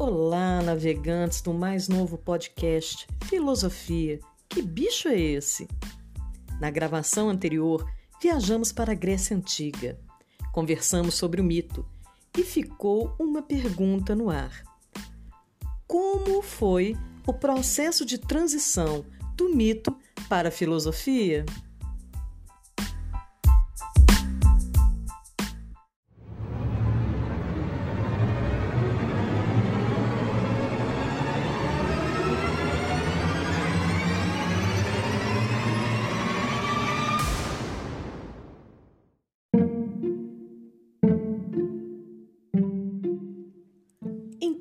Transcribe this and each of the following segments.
Olá, navegantes do mais novo podcast Filosofia. Que bicho é esse? Na gravação anterior, viajamos para a Grécia Antiga. Conversamos sobre o mito e ficou uma pergunta no ar: Como foi o processo de transição do mito para a filosofia?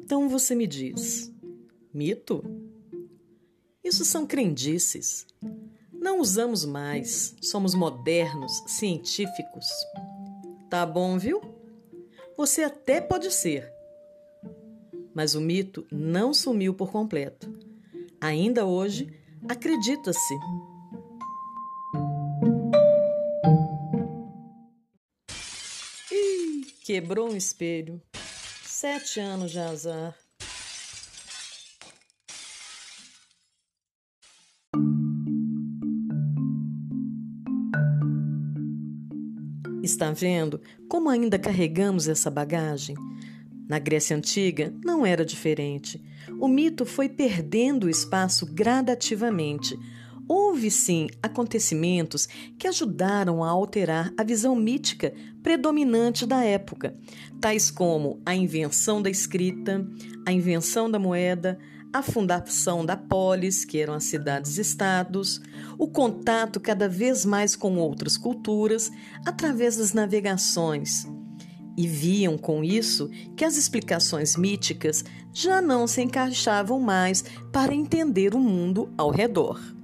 Então você me diz: mito? Isso são crendices. Não usamos mais, somos modernos, científicos. Tá bom, viu? Você até pode ser. Mas o mito não sumiu por completo. Ainda hoje, acredita-se. Quebrou um espelho. Sete anos de azar. Está vendo como ainda carregamos essa bagagem? Na Grécia Antiga não era diferente. O mito foi perdendo espaço gradativamente. Houve sim acontecimentos que ajudaram a alterar a visão mítica predominante da época, tais como a invenção da escrita, a invenção da moeda, a fundação da polis, que eram as cidades-estados, o contato cada vez mais com outras culturas através das navegações. E viam com isso que as explicações míticas já não se encaixavam mais para entender o mundo ao redor.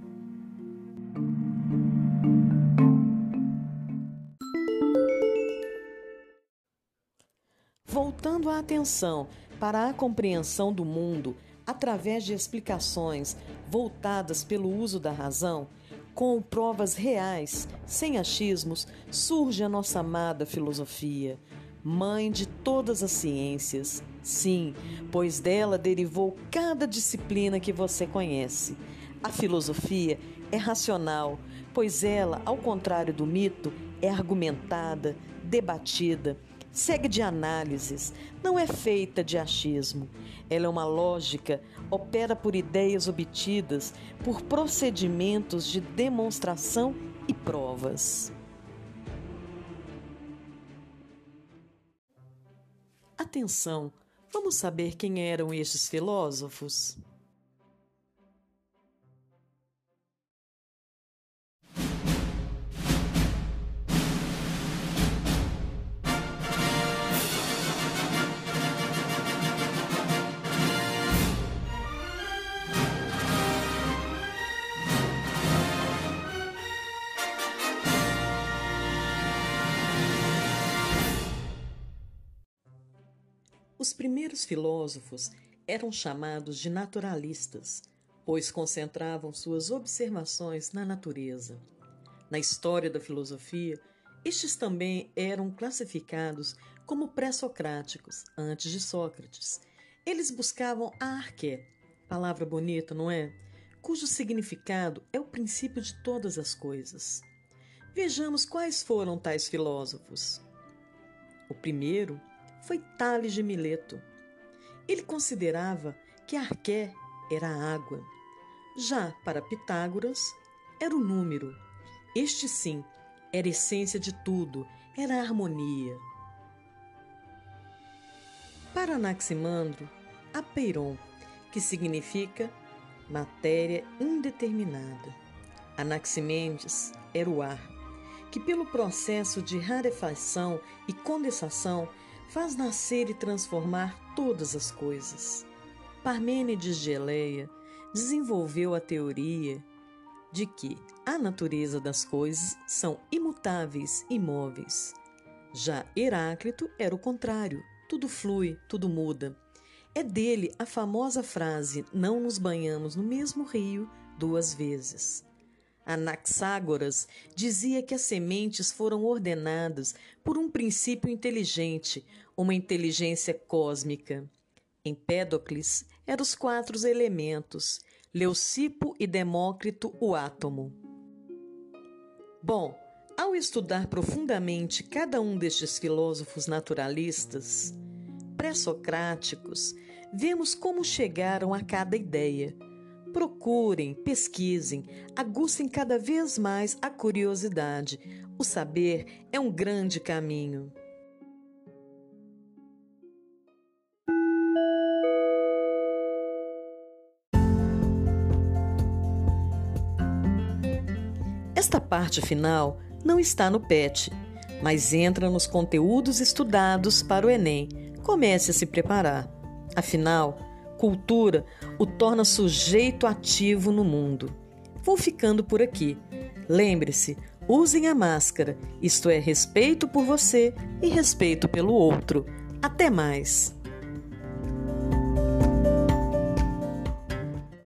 Voltando a atenção para a compreensão do mundo através de explicações voltadas pelo uso da razão, com provas reais, sem achismos, surge a nossa amada filosofia, mãe de todas as ciências. Sim, pois dela derivou cada disciplina que você conhece. A filosofia é racional, pois ela, ao contrário do mito, é argumentada, debatida segue de análises, não é feita de achismo. Ela é uma lógica, opera por ideias obtidas por procedimentos de demonstração e provas. Atenção, vamos saber quem eram estes filósofos? Os primeiros filósofos eram chamados de naturalistas, pois concentravam suas observações na natureza. Na história da filosofia, estes também eram classificados como pré-socráticos, antes de Sócrates. Eles buscavam a arqué, palavra bonita, não é? Cujo significado é o princípio de todas as coisas. Vejamos quais foram tais filósofos. O primeiro foi Tales de Mileto. Ele considerava que arqué era a água. Já para Pitágoras, era o número. Este sim era a essência de tudo, era a harmonia. Para Anaximandro, apeiron, que significa matéria indeterminada. Anaximenes era o ar, que pelo processo de rarefação e condensação faz nascer e transformar todas as coisas. Parmênides de Eleia desenvolveu a teoria de que a natureza das coisas são imutáveis, imóveis. Já Heráclito era o contrário, tudo flui, tudo muda. É dele a famosa frase: Não nos banhamos no mesmo rio duas vezes. Anaxágoras dizia que as sementes foram ordenadas por um princípio inteligente, uma inteligência cósmica. Empédocles eram os quatro elementos, Leucipo e Demócrito o átomo. Bom, ao estudar profundamente cada um destes filósofos naturalistas pré-socráticos, vemos como chegaram a cada ideia. Procurem, pesquisem, aguçem cada vez mais a curiosidade. O saber é um grande caminho. Esta parte final não está no PET, mas entra nos conteúdos estudados para o Enem. Comece a se preparar. Afinal, cultura o torna sujeito ativo no mundo. Vou ficando por aqui. Lembre-se, usem a máscara, isto é, respeito por você e respeito pelo outro. Até mais!